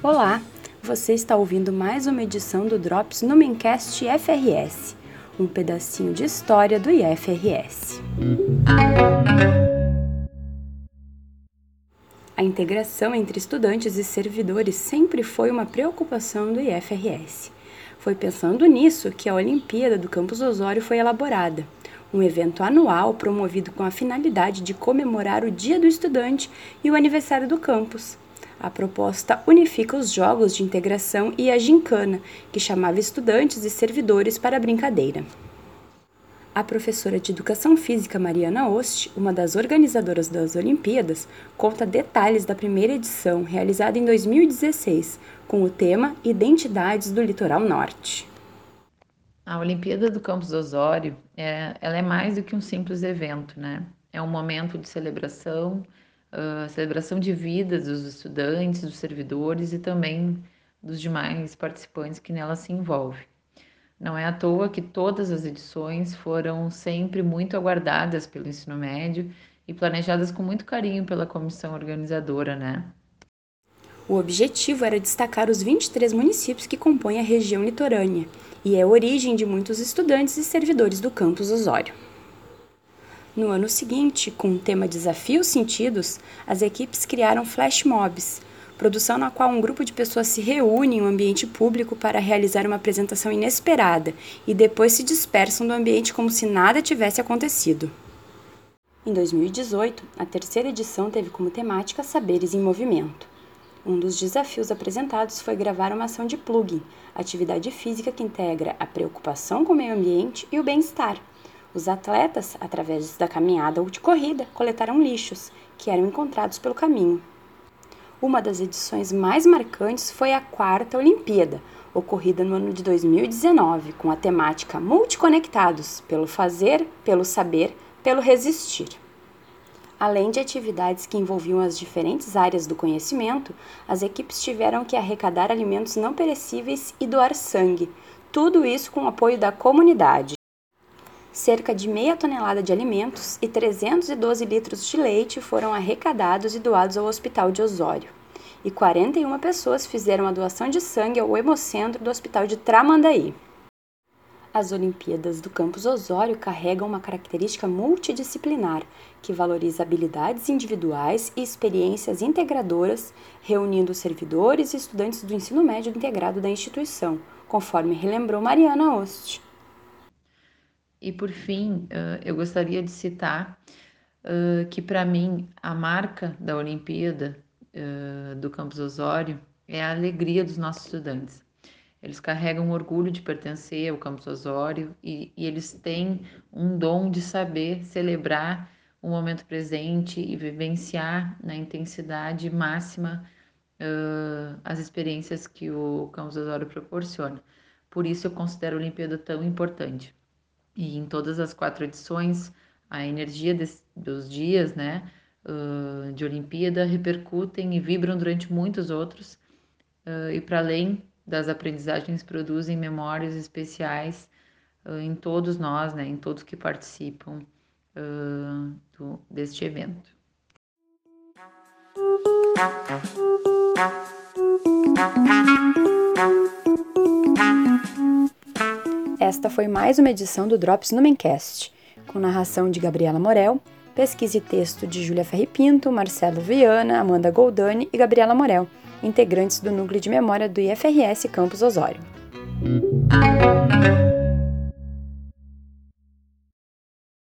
Olá, você está ouvindo mais uma edição do Drops Numencast FRS, um pedacinho de história do IFRS. A integração entre estudantes e servidores sempre foi uma preocupação do IFRS. Foi pensando nisso que a Olimpíada do Campus Osório foi elaborada, um evento anual promovido com a finalidade de comemorar o Dia do Estudante e o aniversário do campus. A proposta unifica os jogos de integração e a gincana, que chamava estudantes e servidores para a brincadeira. A professora de Educação Física Mariana Ost, uma das organizadoras das Olimpíadas, conta detalhes da primeira edição, realizada em 2016, com o tema Identidades do Litoral Norte. A Olimpíada do Campus Osório, é, ela é mais do que um simples evento, né? É um momento de celebração, uh, celebração de vidas dos estudantes, dos servidores e também dos demais participantes que nela se envolvem. Não é à toa que todas as edições foram sempre muito aguardadas pelo ensino médio e planejadas com muito carinho pela comissão organizadora, né? O objetivo era destacar os 23 municípios que compõem a região litorânea e é a origem de muitos estudantes e servidores do campus Osório. No ano seguinte, com o tema Desafios Sentidos, as equipes criaram flash mobs, produção na qual um grupo de pessoas se reúne em um ambiente público para realizar uma apresentação inesperada e depois se dispersam do ambiente como se nada tivesse acontecido. Em 2018, a terceira edição teve como temática Saberes em Movimento. Um dos desafios apresentados foi gravar uma ação de plugin, atividade física que integra a preocupação com o meio ambiente e o bem-estar. Os atletas, através da caminhada ou de corrida, coletaram lixos que eram encontrados pelo caminho. Uma das edições mais marcantes foi a quarta Olimpíada, ocorrida no ano de 2019, com a temática Multiconectados pelo fazer, pelo saber, pelo resistir. Além de atividades que envolviam as diferentes áreas do conhecimento, as equipes tiveram que arrecadar alimentos não perecíveis e doar sangue, tudo isso com o apoio da comunidade. Cerca de meia tonelada de alimentos e 312 litros de leite foram arrecadados e doados ao Hospital de Osório. E 41 pessoas fizeram a doação de sangue ao Hemocentro do Hospital de Tramandaí. As Olimpíadas do Campus Osório carregam uma característica multidisciplinar que valoriza habilidades individuais e experiências integradoras, reunindo servidores e estudantes do ensino médio integrado da instituição, conforme relembrou Mariana Ost. E por fim, eu gostaria de citar que, para mim, a marca da Olimpíada do Campus Osório é a alegria dos nossos estudantes. Eles carregam orgulho de pertencer ao Campus Osório e, e eles têm um dom de saber celebrar o momento presente e vivenciar na intensidade máxima uh, as experiências que o Campus Osório proporciona. Por isso eu considero a Olimpíada tão importante. E em todas as quatro edições, a energia dos dias né, uh, de Olimpíada repercutem e vibram durante muitos outros, uh, e para além das aprendizagens, produzem memórias especiais uh, em todos nós, né, em todos que participam do, deste evento. Esta foi mais uma edição do Drops Numencast, com narração de Gabriela Morel, pesquisa e texto de Júlia Ferri Pinto, Marcelo Viana, Amanda Goldani e Gabriela Morel, integrantes do Núcleo de Memória do IFRS Campus Osório.